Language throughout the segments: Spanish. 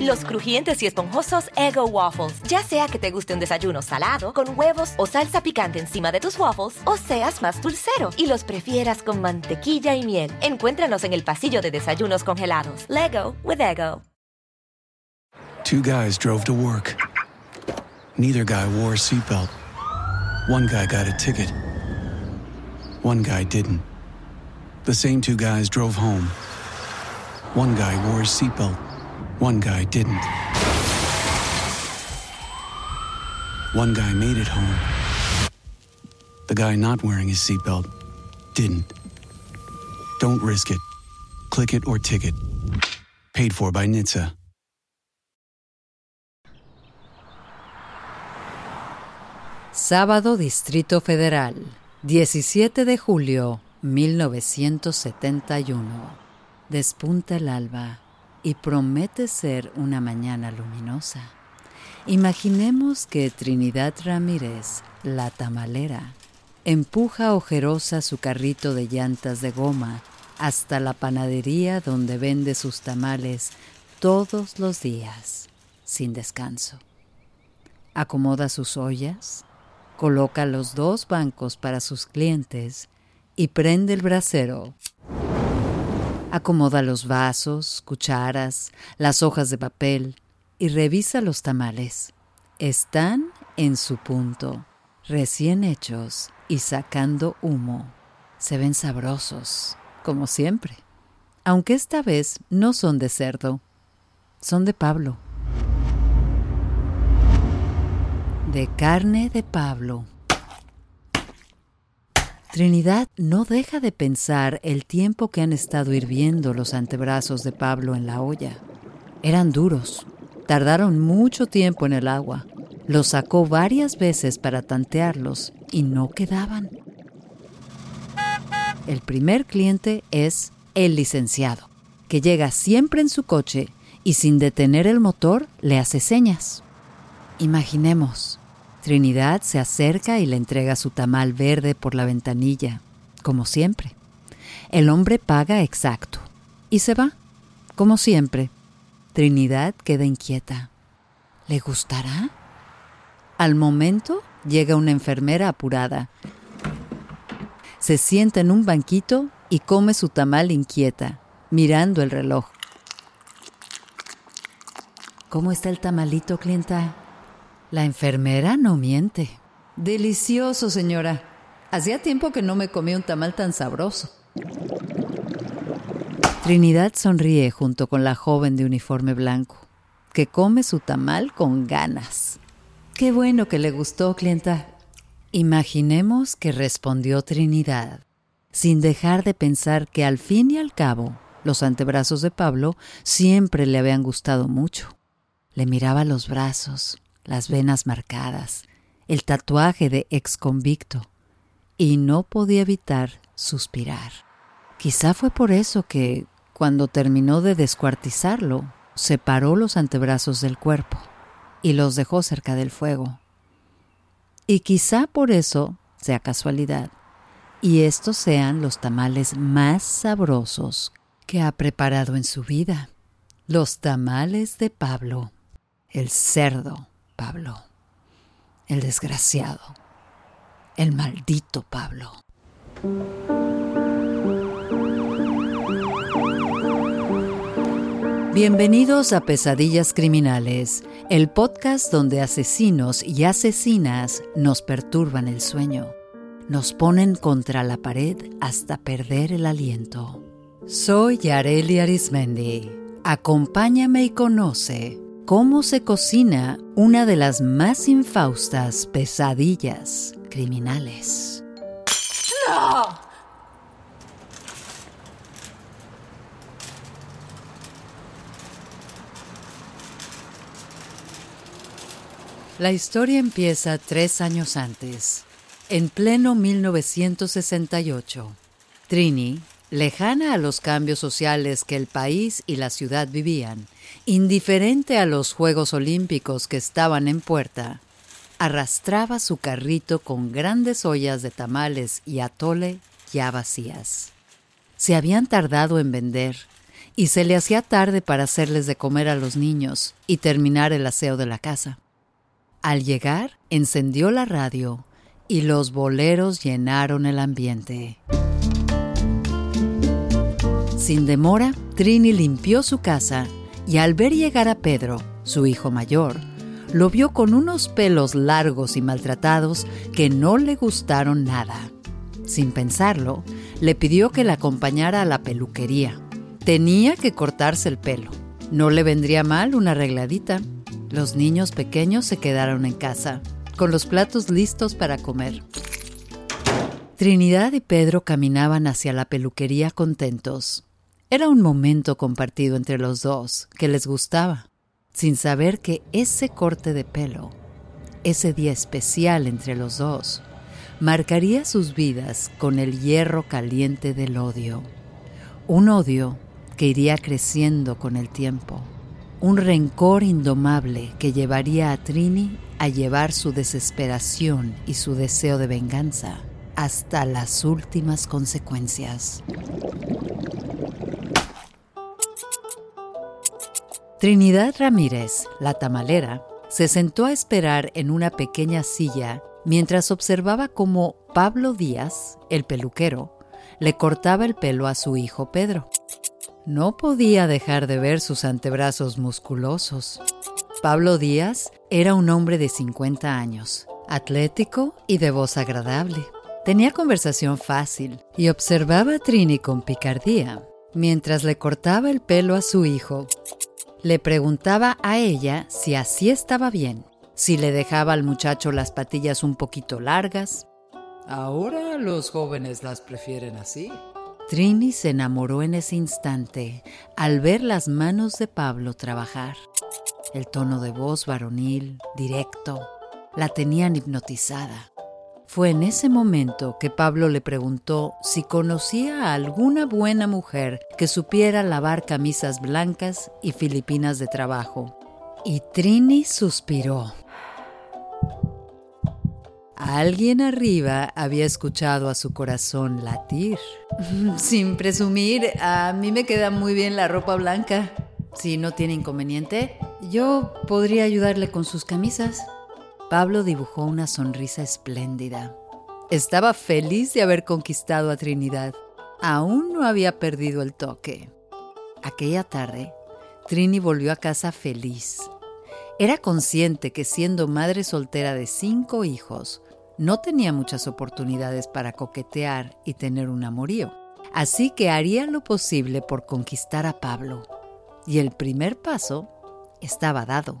Los crujientes y esponjosos Ego Waffles. Ya sea que te guste un desayuno salado, con huevos o salsa picante encima de tus waffles, o seas más dulcero y los prefieras con mantequilla y miel. Encuéntranos en el pasillo de desayunos congelados. Lego with Ego. Two guys drove to work. Neither guy wore a seatbelt. One guy got a ticket. One guy didn't. The same two guys drove home. One guy wore a seatbelt. One guy didn't. One guy made it home. The guy not wearing his seatbelt didn't. Don't risk it. Click it or ticket. Paid for by NHTSA. Sábado Distrito Federal, 17 de julio 1971. Despunta el alba y promete ser una mañana luminosa. Imaginemos que Trinidad Ramírez, la tamalera, empuja ojerosa su carrito de llantas de goma hasta la panadería donde vende sus tamales todos los días, sin descanso. Acomoda sus ollas, coloca los dos bancos para sus clientes y prende el brasero Acomoda los vasos, cucharas, las hojas de papel y revisa los tamales. Están en su punto, recién hechos y sacando humo. Se ven sabrosos, como siempre. Aunque esta vez no son de cerdo, son de Pablo. De carne de Pablo. Trinidad no deja de pensar el tiempo que han estado hirviendo los antebrazos de Pablo en la olla. Eran duros, tardaron mucho tiempo en el agua. Los sacó varias veces para tantearlos y no quedaban. El primer cliente es el licenciado, que llega siempre en su coche y sin detener el motor le hace señas. Imaginemos, Trinidad se acerca y le entrega su tamal verde por la ventanilla, como siempre. El hombre paga exacto y se va, como siempre. Trinidad queda inquieta. ¿Le gustará? Al momento llega una enfermera apurada. Se sienta en un banquito y come su tamal inquieta, mirando el reloj. ¿Cómo está el tamalito, clienta? La enfermera no miente. Delicioso, señora. Hacía tiempo que no me comí un tamal tan sabroso. Trinidad sonríe junto con la joven de uniforme blanco, que come su tamal con ganas. Qué bueno que le gustó, clienta. Imaginemos que respondió Trinidad, sin dejar de pensar que al fin y al cabo los antebrazos de Pablo siempre le habían gustado mucho. Le miraba los brazos, las venas marcadas, el tatuaje de ex convicto, y no podía evitar suspirar. Quizá fue por eso que, cuando terminó de descuartizarlo, separó los antebrazos del cuerpo y los dejó cerca del fuego. Y quizá por eso sea casualidad, y estos sean los tamales más sabrosos que ha preparado en su vida. Los tamales de Pablo, el cerdo Pablo, el desgraciado, el maldito Pablo. Bienvenidos a Pesadillas Criminales, el podcast donde asesinos y asesinas nos perturban el sueño, nos ponen contra la pared hasta perder el aliento. Soy Yareli Arismendi. Acompáñame y conoce cómo se cocina una de las más infaustas pesadillas criminales. La historia empieza tres años antes, en pleno 1968. Trini, lejana a los cambios sociales que el país y la ciudad vivían, indiferente a los Juegos Olímpicos que estaban en puerta, arrastraba su carrito con grandes ollas de tamales y atole ya vacías. Se habían tardado en vender y se le hacía tarde para hacerles de comer a los niños y terminar el aseo de la casa. Al llegar, encendió la radio y los boleros llenaron el ambiente. Sin demora, Trini limpió su casa y al ver llegar a Pedro, su hijo mayor, lo vio con unos pelos largos y maltratados que no le gustaron nada. Sin pensarlo, le pidió que la acompañara a la peluquería. Tenía que cortarse el pelo. No le vendría mal una arregladita. Los niños pequeños se quedaron en casa, con los platos listos para comer. Trinidad y Pedro caminaban hacia la peluquería contentos. Era un momento compartido entre los dos que les gustaba, sin saber que ese corte de pelo, ese día especial entre los dos, marcaría sus vidas con el hierro caliente del odio. Un odio que iría creciendo con el tiempo. Un rencor indomable que llevaría a Trini a llevar su desesperación y su deseo de venganza hasta las últimas consecuencias. Trinidad Ramírez, la tamalera, se sentó a esperar en una pequeña silla mientras observaba cómo Pablo Díaz, el peluquero, le cortaba el pelo a su hijo Pedro. No podía dejar de ver sus antebrazos musculosos. Pablo Díaz era un hombre de 50 años, atlético y de voz agradable. Tenía conversación fácil y observaba a Trini con picardía mientras le cortaba el pelo a su hijo. Le preguntaba a ella si así estaba bien, si le dejaba al muchacho las patillas un poquito largas. Ahora los jóvenes las prefieren así. Trini se enamoró en ese instante al ver las manos de Pablo trabajar. El tono de voz varonil, directo, la tenían hipnotizada. Fue en ese momento que Pablo le preguntó si conocía a alguna buena mujer que supiera lavar camisas blancas y filipinas de trabajo. Y Trini suspiró. Alguien arriba había escuchado a su corazón latir. Sin presumir, a mí me queda muy bien la ropa blanca. Si no tiene inconveniente, yo podría ayudarle con sus camisas. Pablo dibujó una sonrisa espléndida. Estaba feliz de haber conquistado a Trinidad. Aún no había perdido el toque. Aquella tarde, Trini volvió a casa feliz. Era consciente que siendo madre soltera de cinco hijos, no tenía muchas oportunidades para coquetear y tener un amorío, así que haría lo posible por conquistar a Pablo. Y el primer paso estaba dado.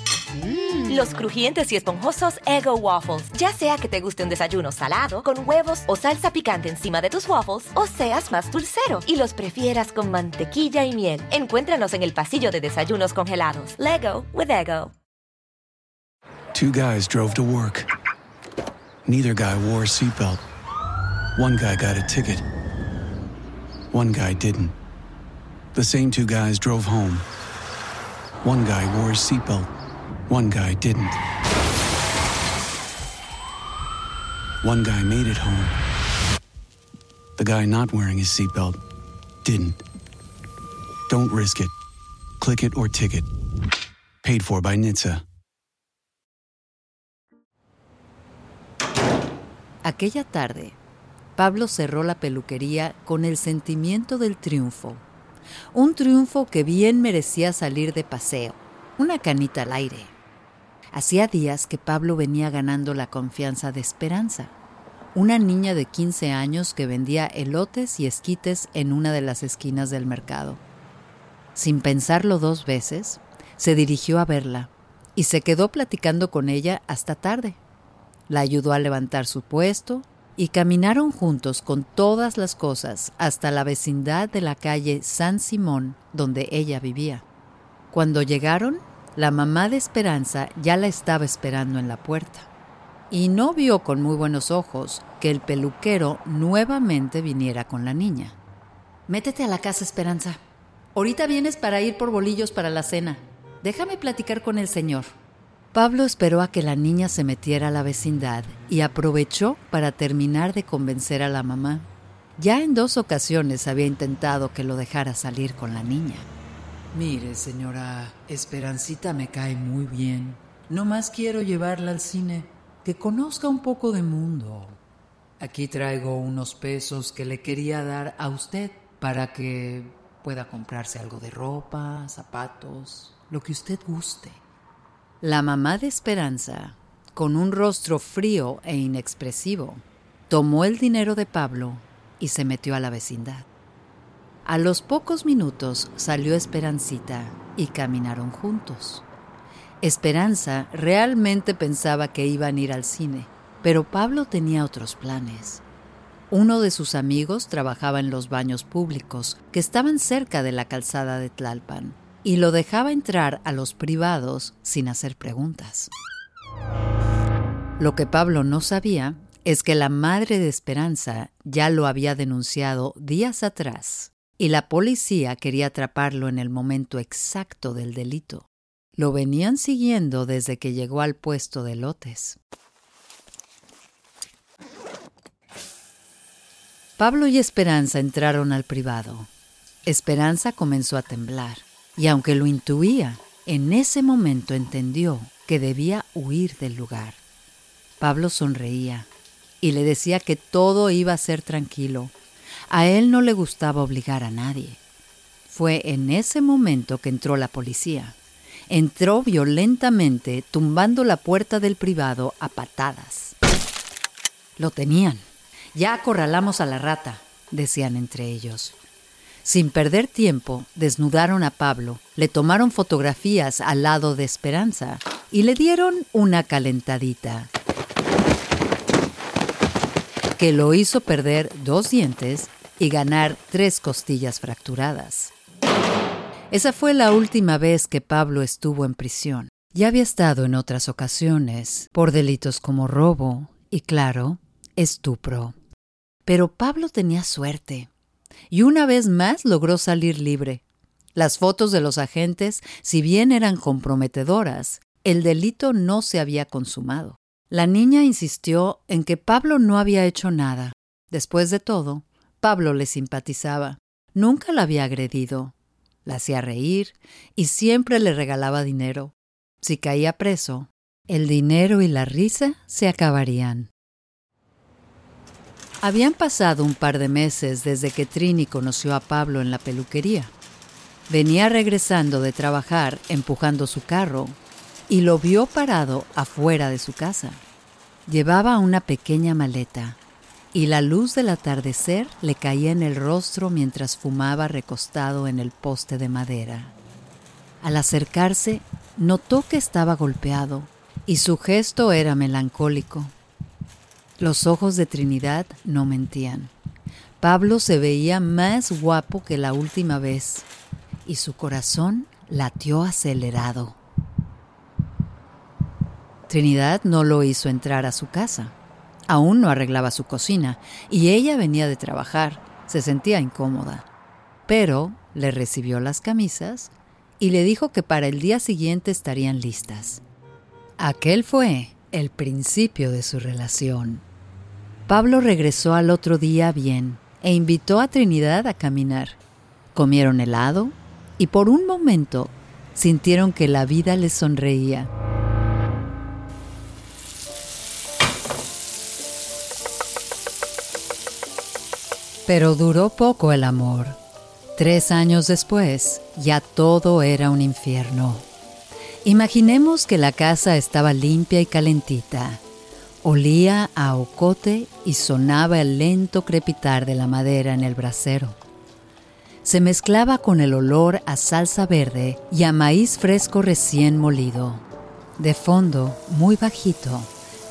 Los crujientes y esponjosos Ego Waffles. Ya sea que te guste un desayuno salado, con huevos o salsa picante encima de tus waffles, o seas más dulcero y los prefieras con mantequilla y miel. Encuéntranos en el pasillo de desayunos congelados. Lego with Ego. Two guys drove to work. Neither guy wore a seatbelt. One guy got a ticket. One guy didn't. The same two guys drove home. One guy wore a seatbelt. One guy didn't. One guy made it home. The guy not wearing his seatbelt didn't. Don't risk it. Click it or ticket. Paid for by NHTSA. Aquella tarde, Pablo cerró la peluquería con el sentimiento del triunfo. Un triunfo que bien merecía salir de paseo, una canita al aire. Hacía días que Pablo venía ganando la confianza de Esperanza, una niña de 15 años que vendía elotes y esquites en una de las esquinas del mercado. Sin pensarlo dos veces, se dirigió a verla y se quedó platicando con ella hasta tarde. La ayudó a levantar su puesto y caminaron juntos con todas las cosas hasta la vecindad de la calle San Simón donde ella vivía. Cuando llegaron, la mamá de Esperanza ya la estaba esperando en la puerta y no vio con muy buenos ojos que el peluquero nuevamente viniera con la niña. Métete a la casa, Esperanza. Ahorita vienes para ir por bolillos para la cena. Déjame platicar con el señor. Pablo esperó a que la niña se metiera a la vecindad y aprovechó para terminar de convencer a la mamá. Ya en dos ocasiones había intentado que lo dejara salir con la niña. Mire, señora, Esperancita me cae muy bien. No más quiero llevarla al cine, que conozca un poco de mundo. Aquí traigo unos pesos que le quería dar a usted para que pueda comprarse algo de ropa, zapatos, lo que usted guste. La mamá de Esperanza, con un rostro frío e inexpresivo, tomó el dinero de Pablo y se metió a la vecindad. A los pocos minutos salió Esperancita y caminaron juntos. Esperanza realmente pensaba que iban a ir al cine, pero Pablo tenía otros planes. Uno de sus amigos trabajaba en los baños públicos que estaban cerca de la calzada de Tlalpan y lo dejaba entrar a los privados sin hacer preguntas. Lo que Pablo no sabía es que la madre de Esperanza ya lo había denunciado días atrás y la policía quería atraparlo en el momento exacto del delito. Lo venían siguiendo desde que llegó al puesto de lotes. Pablo y Esperanza entraron al privado. Esperanza comenzó a temblar y aunque lo intuía, en ese momento entendió que debía huir del lugar. Pablo sonreía y le decía que todo iba a ser tranquilo. A él no le gustaba obligar a nadie. Fue en ese momento que entró la policía. Entró violentamente, tumbando la puerta del privado a patadas. Lo tenían. Ya acorralamos a la rata, decían entre ellos. Sin perder tiempo, desnudaron a Pablo, le tomaron fotografías al lado de Esperanza y le dieron una calentadita que lo hizo perder dos dientes y ganar tres costillas fracturadas. Esa fue la última vez que Pablo estuvo en prisión. Ya había estado en otras ocasiones por delitos como robo y, claro, estupro. Pero Pablo tenía suerte y una vez más logró salir libre. Las fotos de los agentes, si bien eran comprometedoras, el delito no se había consumado. La niña insistió en que Pablo no había hecho nada. Después de todo, Pablo le simpatizaba. Nunca la había agredido. La hacía reír y siempre le regalaba dinero. Si caía preso, el dinero y la risa se acabarían. Habían pasado un par de meses desde que Trini conoció a Pablo en la peluquería. Venía regresando de trabajar empujando su carro y lo vio parado afuera de su casa. Llevaba una pequeña maleta y la luz del atardecer le caía en el rostro mientras fumaba recostado en el poste de madera. Al acercarse, notó que estaba golpeado y su gesto era melancólico. Los ojos de Trinidad no mentían. Pablo se veía más guapo que la última vez y su corazón latió acelerado. Trinidad no lo hizo entrar a su casa. Aún no arreglaba su cocina y ella venía de trabajar. Se sentía incómoda. Pero le recibió las camisas y le dijo que para el día siguiente estarían listas. Aquel fue el principio de su relación. Pablo regresó al otro día bien e invitó a Trinidad a caminar. Comieron helado y por un momento sintieron que la vida les sonreía. Pero duró poco el amor. Tres años después, ya todo era un infierno. Imaginemos que la casa estaba limpia y calentita Olía a ocote y sonaba el lento crepitar de la madera en el brasero. se mezclaba con el olor a salsa verde y a maíz fresco recién molido. De fondo, muy bajito,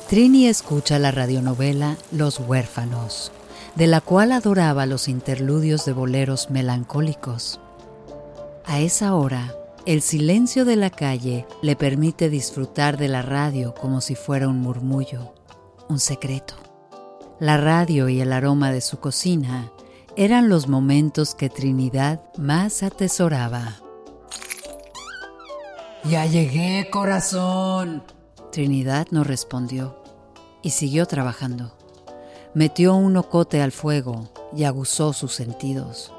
Trini escucha la radionovela Los huérfanos, de la cual adoraba los interludios de boleros melancólicos. A esa hora, el silencio de la calle le permite disfrutar de la radio como si fuera un murmullo, un secreto. La radio y el aroma de su cocina eran los momentos que Trinidad más atesoraba. Ya llegué, corazón. Trinidad no respondió y siguió trabajando. Metió un ocote al fuego y aguzó sus sentidos.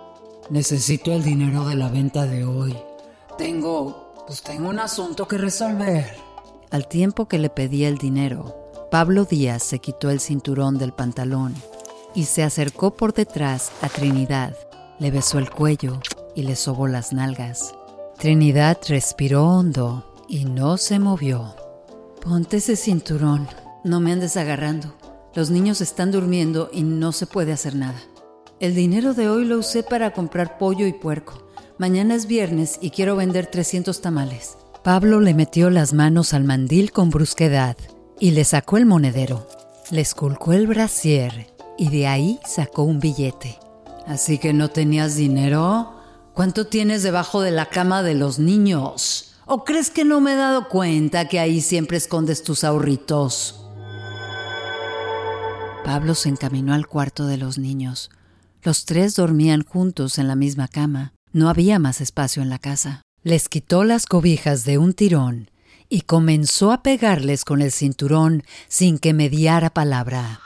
Necesito el dinero de la venta de hoy. Tengo, pues tengo un asunto que resolver. Al tiempo que le pedía el dinero, Pablo Díaz se quitó el cinturón del pantalón y se acercó por detrás a Trinidad. Le besó el cuello y le sobó las nalgas. Trinidad respiró hondo y no se movió. Ponte ese cinturón. No me andes agarrando. Los niños están durmiendo y no se puede hacer nada. El dinero de hoy lo usé para comprar pollo y puerco. Mañana es viernes y quiero vender 300 tamales. Pablo le metió las manos al mandil con brusquedad y le sacó el monedero. Le esculcó el brasier y de ahí sacó un billete. Así que no tenías dinero. ¿Cuánto tienes debajo de la cama de los niños? ¿O crees que no me he dado cuenta que ahí siempre escondes tus ahorritos? Pablo se encaminó al cuarto de los niños. Los tres dormían juntos en la misma cama. No había más espacio en la casa. Les quitó las cobijas de un tirón y comenzó a pegarles con el cinturón sin que mediara palabra.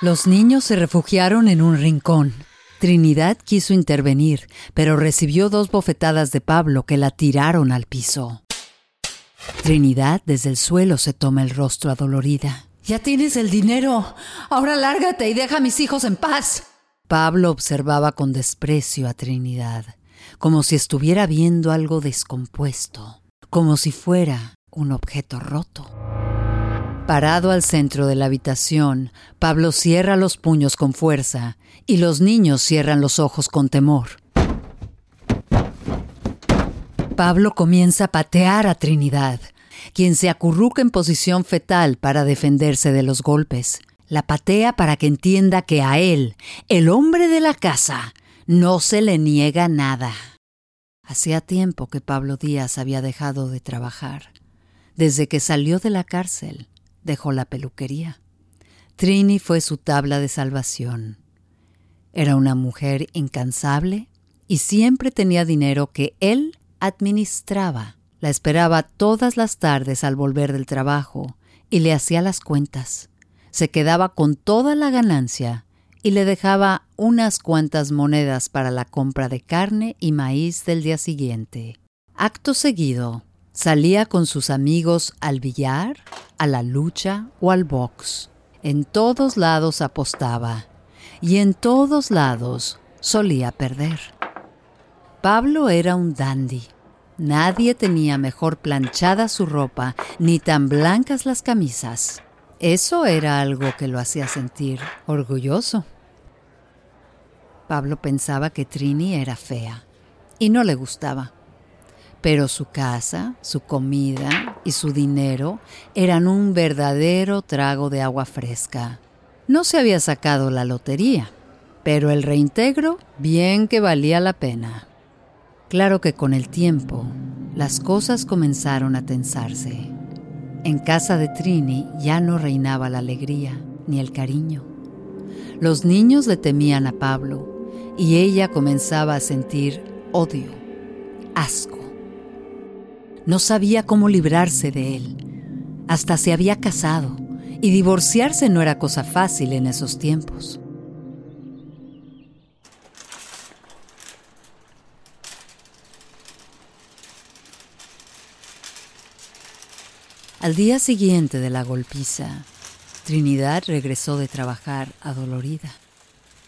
Los niños se refugiaron en un rincón. Trinidad quiso intervenir, pero recibió dos bofetadas de Pablo que la tiraron al piso. Trinidad desde el suelo se toma el rostro adolorida. Ya tienes el dinero. Ahora lárgate y deja a mis hijos en paz. Pablo observaba con desprecio a Trinidad, como si estuviera viendo algo descompuesto, como si fuera un objeto roto. Parado al centro de la habitación, Pablo cierra los puños con fuerza y los niños cierran los ojos con temor. Pablo comienza a patear a Trinidad, quien se acurruca en posición fetal para defenderse de los golpes. La patea para que entienda que a él, el hombre de la casa, no se le niega nada. Hacía tiempo que Pablo Díaz había dejado de trabajar. Desde que salió de la cárcel, dejó la peluquería. Trini fue su tabla de salvación. Era una mujer incansable y siempre tenía dinero que él administraba. La esperaba todas las tardes al volver del trabajo y le hacía las cuentas. Se quedaba con toda la ganancia y le dejaba unas cuantas monedas para la compra de carne y maíz del día siguiente. Acto seguido, Salía con sus amigos al billar, a la lucha o al box. En todos lados apostaba y en todos lados solía perder. Pablo era un dandy. Nadie tenía mejor planchada su ropa ni tan blancas las camisas. Eso era algo que lo hacía sentir orgulloso. Pablo pensaba que Trini era fea y no le gustaba pero su casa, su comida y su dinero eran un verdadero trago de agua fresca. No se había sacado la lotería, pero el reintegro bien que valía la pena. Claro que con el tiempo las cosas comenzaron a tensarse. En casa de Trini ya no reinaba la alegría ni el cariño. Los niños le temían a Pablo y ella comenzaba a sentir odio, asco no sabía cómo librarse de él. Hasta se había casado, y divorciarse no era cosa fácil en esos tiempos. Al día siguiente de la golpiza, Trinidad regresó de trabajar adolorida.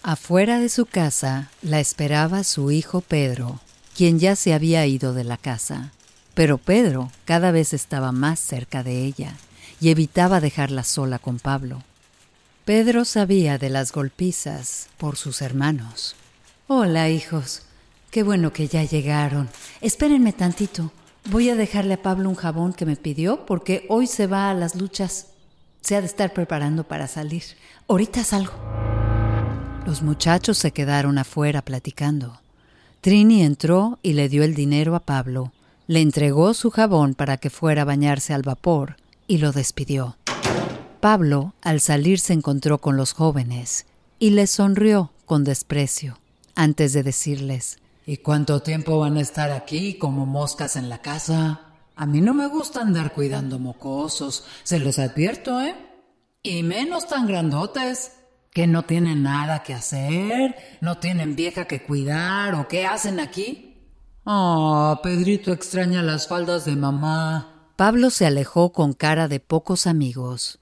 Afuera de su casa la esperaba su hijo Pedro, quien ya se había ido de la casa. Pero Pedro cada vez estaba más cerca de ella y evitaba dejarla sola con Pablo. Pedro sabía de las golpizas por sus hermanos. Hola, hijos. Qué bueno que ya llegaron. Espérenme tantito. Voy a dejarle a Pablo un jabón que me pidió porque hoy se va a las luchas. Se ha de estar preparando para salir. Ahorita salgo. Los muchachos se quedaron afuera platicando. Trini entró y le dio el dinero a Pablo. Le entregó su jabón para que fuera a bañarse al vapor y lo despidió. Pablo, al salir, se encontró con los jóvenes y les sonrió con desprecio antes de decirles, ¿Y cuánto tiempo van a estar aquí como moscas en la casa? A mí no me gusta andar cuidando mocosos, se los advierto, ¿eh? Y menos tan grandotes, que no tienen nada que hacer, no tienen vieja que cuidar, ¿o qué hacen aquí? Ah, Pedrito extraña las faldas de mamá. Pablo se alejó con cara de pocos amigos.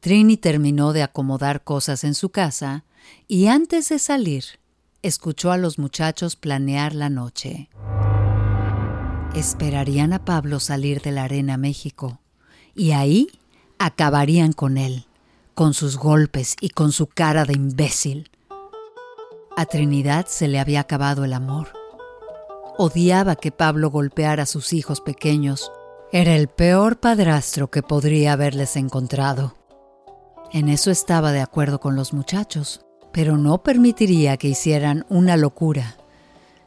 Trini terminó de acomodar cosas en su casa y antes de salir escuchó a los muchachos planear la noche. Esperarían a Pablo salir de la arena México y ahí acabarían con él, con sus golpes y con su cara de imbécil. A Trinidad se le había acabado el amor. Odiaba que Pablo golpeara a sus hijos pequeños. Era el peor padrastro que podría haberles encontrado. En eso estaba de acuerdo con los muchachos pero no permitiría que hicieran una locura.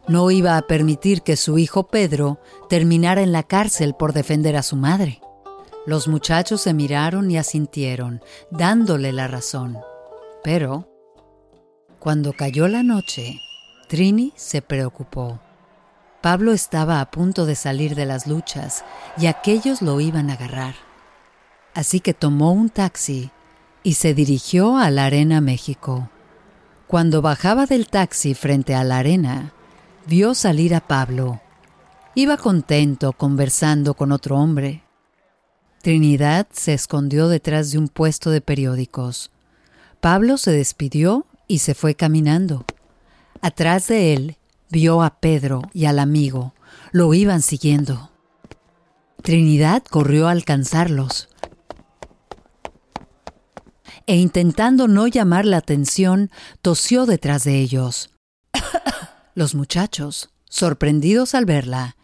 No iba a permitir que su hijo Pedro terminara en la cárcel por defender a su madre. Los muchachos se miraron y asintieron, dándole la razón. Pero, cuando cayó la noche, Trini se preocupó. Pablo estaba a punto de salir de las luchas y aquellos lo iban a agarrar. Así que tomó un taxi y se dirigió a la Arena México. Cuando bajaba del taxi frente a la arena, vio salir a Pablo. Iba contento conversando con otro hombre. Trinidad se escondió detrás de un puesto de periódicos. Pablo se despidió y se fue caminando. Atrás de él vio a Pedro y al amigo. Lo iban siguiendo. Trinidad corrió a alcanzarlos e intentando no llamar la atención, tosió detrás de ellos. Los muchachos, sorprendidos al verla,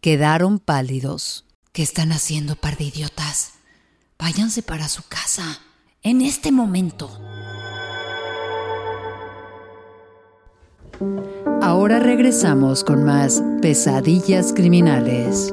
quedaron pálidos. ¿Qué están haciendo, par de idiotas? Váyanse para su casa, en este momento. Ahora regresamos con más pesadillas criminales.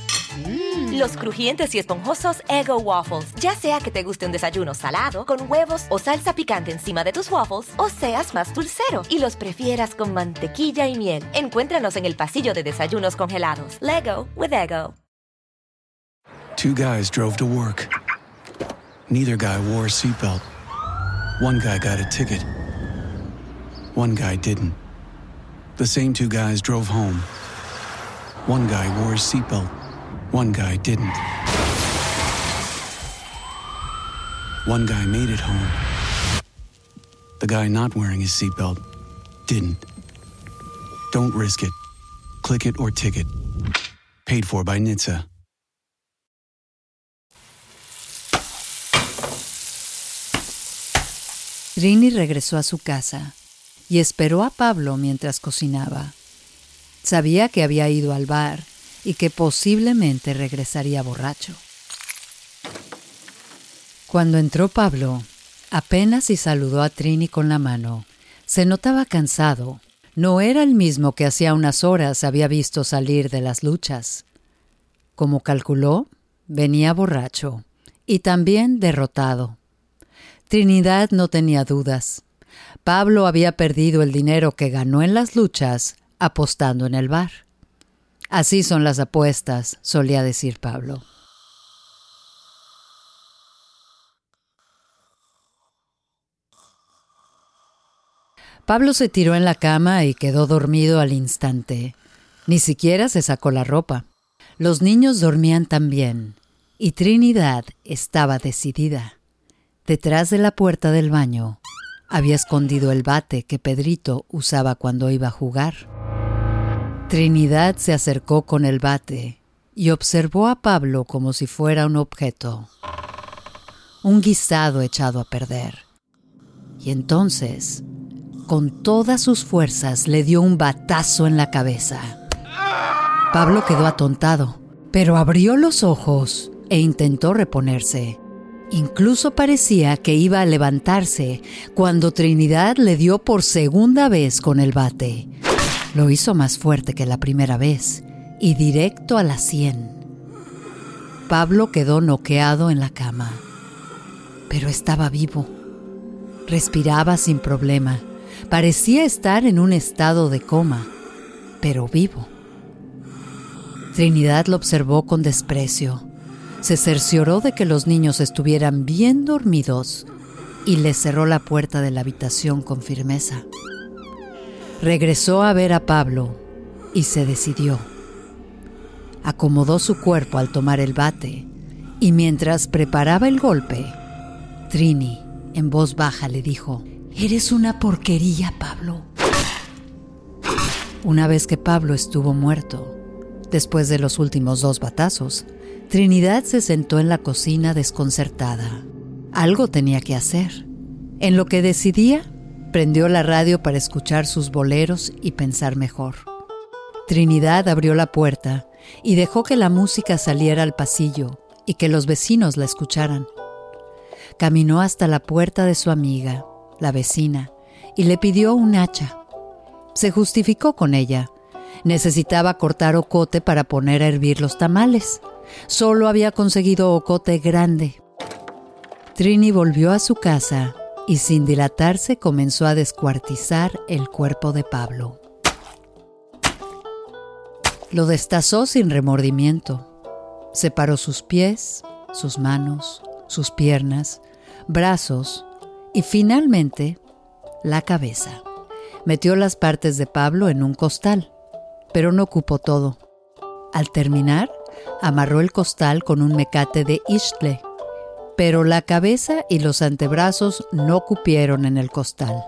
Mm. Los crujientes y esponjosos Ego Waffles. Ya sea que te guste un desayuno salado, con huevos o salsa picante encima de tus waffles, o seas más dulcero y los prefieras con mantequilla y miel. Encuéntranos en el pasillo de desayunos congelados. Lego with Ego. Two guys drove to work. Neither guy wore a seatbelt. One guy got a ticket. One guy didn't. The same two guys drove home. One guy wore a seatbelt. One guy didn't. One guy made it home. The guy not wearing his seatbelt didn't. Don't risk it. Click it or ticket. Paid for by NHTSA. Rini regresó a su casa y esperó a Pablo mientras cocinaba. Sabía que había ido al bar y que posiblemente regresaría borracho. Cuando entró Pablo, apenas y saludó a Trini con la mano. Se notaba cansado. No era el mismo que hacía unas horas había visto salir de las luchas. Como calculó, venía borracho y también derrotado. Trinidad no tenía dudas. Pablo había perdido el dinero que ganó en las luchas apostando en el bar. Así son las apuestas, solía decir Pablo. Pablo se tiró en la cama y quedó dormido al instante. Ni siquiera se sacó la ropa. Los niños dormían también, y Trinidad estaba decidida. Detrás de la puerta del baño había escondido el bate que Pedrito usaba cuando iba a jugar. Trinidad se acercó con el bate y observó a Pablo como si fuera un objeto, un guisado echado a perder. Y entonces, con todas sus fuerzas, le dio un batazo en la cabeza. Pablo quedó atontado, pero abrió los ojos e intentó reponerse. Incluso parecía que iba a levantarse cuando Trinidad le dio por segunda vez con el bate. Lo hizo más fuerte que la primera vez y directo a la sien. Pablo quedó noqueado en la cama, pero estaba vivo. Respiraba sin problema. Parecía estar en un estado de coma, pero vivo. Trinidad lo observó con desprecio. Se cercioró de que los niños estuvieran bien dormidos y le cerró la puerta de la habitación con firmeza. Regresó a ver a Pablo y se decidió. Acomodó su cuerpo al tomar el bate y mientras preparaba el golpe, Trini, en voz baja, le dijo, Eres una porquería, Pablo. Una vez que Pablo estuvo muerto, después de los últimos dos batazos, Trinidad se sentó en la cocina desconcertada. Algo tenía que hacer. En lo que decidía, Prendió la radio para escuchar sus boleros y pensar mejor. Trinidad abrió la puerta y dejó que la música saliera al pasillo y que los vecinos la escucharan. Caminó hasta la puerta de su amiga, la vecina, y le pidió un hacha. Se justificó con ella. Necesitaba cortar ocote para poner a hervir los tamales. Solo había conseguido ocote grande. Trini volvió a su casa y sin dilatarse comenzó a descuartizar el cuerpo de Pablo. Lo destazó sin remordimiento. Separó sus pies, sus manos, sus piernas, brazos y finalmente la cabeza. Metió las partes de Pablo en un costal, pero no ocupó todo. Al terminar, amarró el costal con un mecate de Ishtle pero la cabeza y los antebrazos no cupieron en el costal.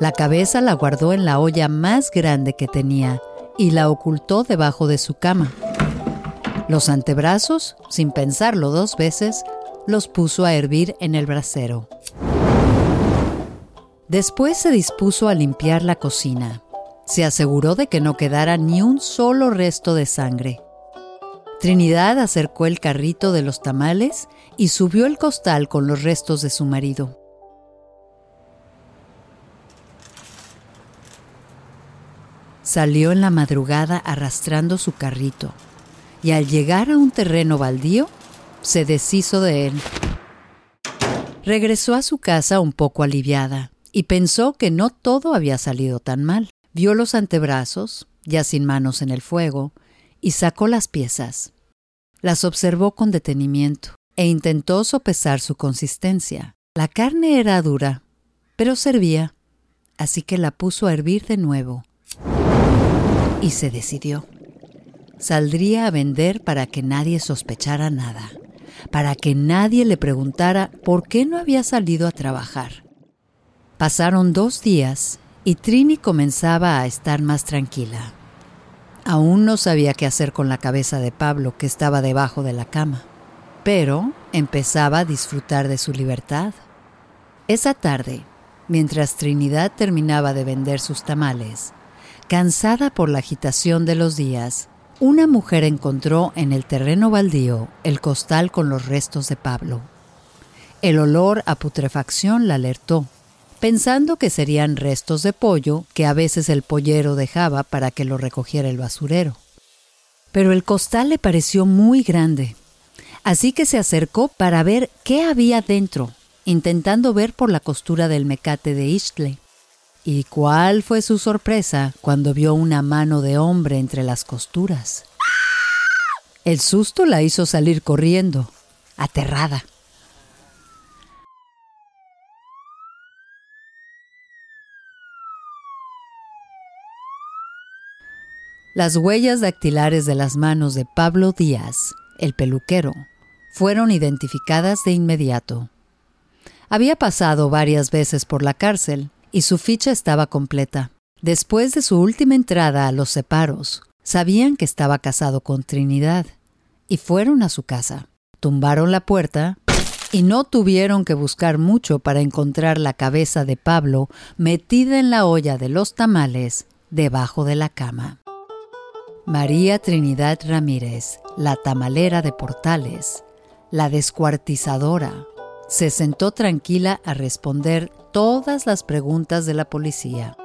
La cabeza la guardó en la olla más grande que tenía y la ocultó debajo de su cama. Los antebrazos, sin pensarlo dos veces, los puso a hervir en el brasero. Después se dispuso a limpiar la cocina. Se aseguró de que no quedara ni un solo resto de sangre. Trinidad acercó el carrito de los tamales y subió el costal con los restos de su marido. Salió en la madrugada arrastrando su carrito y al llegar a un terreno baldío, se deshizo de él. Regresó a su casa un poco aliviada y pensó que no todo había salido tan mal. Vio los antebrazos, ya sin manos en el fuego, y sacó las piezas. Las observó con detenimiento e intentó sopesar su consistencia. La carne era dura, pero servía, así que la puso a hervir de nuevo. Y se decidió. Saldría a vender para que nadie sospechara nada, para que nadie le preguntara por qué no había salido a trabajar. Pasaron dos días y Trini comenzaba a estar más tranquila. Aún no sabía qué hacer con la cabeza de Pablo que estaba debajo de la cama, pero empezaba a disfrutar de su libertad. Esa tarde, mientras Trinidad terminaba de vender sus tamales, cansada por la agitación de los días, una mujer encontró en el terreno baldío el costal con los restos de Pablo. El olor a putrefacción la alertó pensando que serían restos de pollo que a veces el pollero dejaba para que lo recogiera el basurero. Pero el costal le pareció muy grande, así que se acercó para ver qué había dentro, intentando ver por la costura del mecate de Ishtle. ¿Y cuál fue su sorpresa cuando vio una mano de hombre entre las costuras? El susto la hizo salir corriendo, aterrada. Las huellas dactilares de las manos de Pablo Díaz, el peluquero, fueron identificadas de inmediato. Había pasado varias veces por la cárcel y su ficha estaba completa. Después de su última entrada a los separos, sabían que estaba casado con Trinidad y fueron a su casa. Tumbaron la puerta y no tuvieron que buscar mucho para encontrar la cabeza de Pablo metida en la olla de los tamales debajo de la cama. María Trinidad Ramírez, la tamalera de Portales, la descuartizadora, se sentó tranquila a responder todas las preguntas de la policía.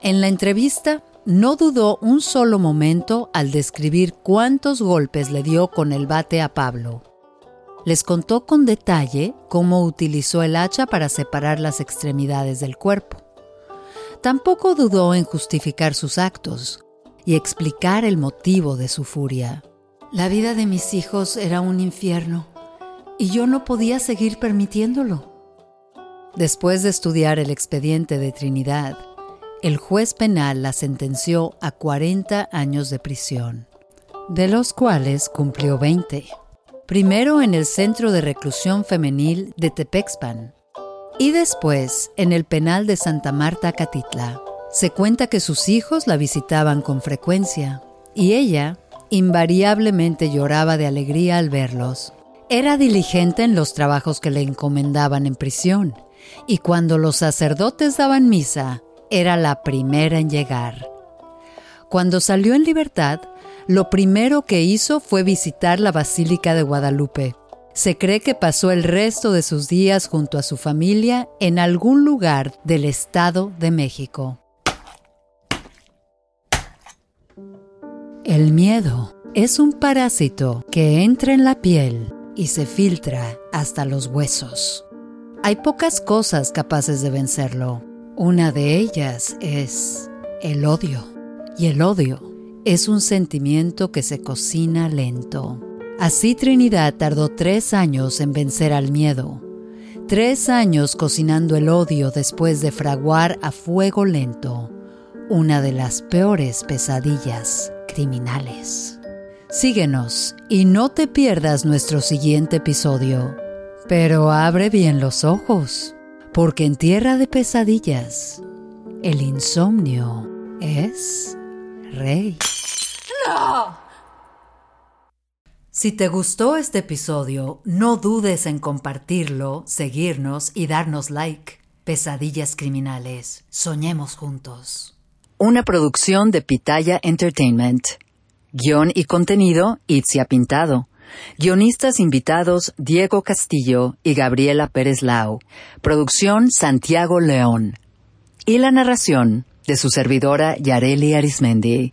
En la entrevista, no dudó un solo momento al describir cuántos golpes le dio con el bate a Pablo. Les contó con detalle cómo utilizó el hacha para separar las extremidades del cuerpo. Tampoco dudó en justificar sus actos y explicar el motivo de su furia. La vida de mis hijos era un infierno y yo no podía seguir permitiéndolo. Después de estudiar el expediente de Trinidad, el juez penal la sentenció a 40 años de prisión, de los cuales cumplió 20. Primero en el Centro de Reclusión Femenil de Tepexpan y después en el penal de Santa Marta, Catitla. Se cuenta que sus hijos la visitaban con frecuencia y ella invariablemente lloraba de alegría al verlos. Era diligente en los trabajos que le encomendaban en prisión y cuando los sacerdotes daban misa, era la primera en llegar. Cuando salió en libertad, lo primero que hizo fue visitar la Basílica de Guadalupe. Se cree que pasó el resto de sus días junto a su familia en algún lugar del Estado de México. El miedo es un parásito que entra en la piel y se filtra hasta los huesos. Hay pocas cosas capaces de vencerlo, una de ellas es el odio. Y el odio es un sentimiento que se cocina lento. Así Trinidad tardó tres años en vencer al miedo. Tres años cocinando el odio después de fraguar a fuego lento una de las peores pesadillas criminales. Síguenos y no te pierdas nuestro siguiente episodio. Pero abre bien los ojos porque en tierra de pesadillas, el insomnio es rey. ¡No! Si te gustó este episodio, no dudes en compartirlo, seguirnos y darnos like. Pesadillas criminales. Soñemos juntos. Una producción de Pitaya Entertainment. Guión y contenido, Itzia Pintado. Guionistas invitados Diego Castillo y Gabriela Pérez Lau. Producción Santiago León. Y la narración de su servidora Yareli Arismendi.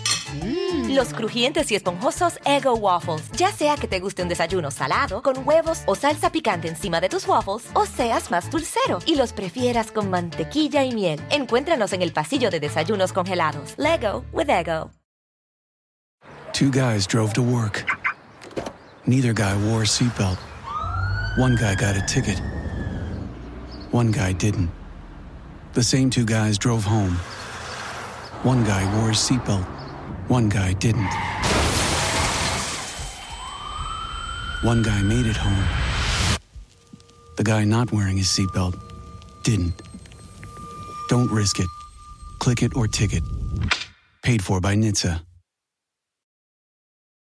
Mm. Los crujientes y esponjosos Ego Waffles. Ya sea que te guste un desayuno salado, con huevos o salsa picante encima de tus waffles, o seas más dulcero y los prefieras con mantequilla y miel. Encuéntranos en el pasillo de desayunos congelados. Lego with Ego. Two guys drove to work. Neither guy wore a seatbelt. One guy got a ticket. One guy didn't. The same two guys drove home. One guy wore a seatbelt. One guy didn't. One guy made it home. The guy not wearing his seatbelt didn't. Don't risk it. Click it or ticket. Paid for by NHTSA.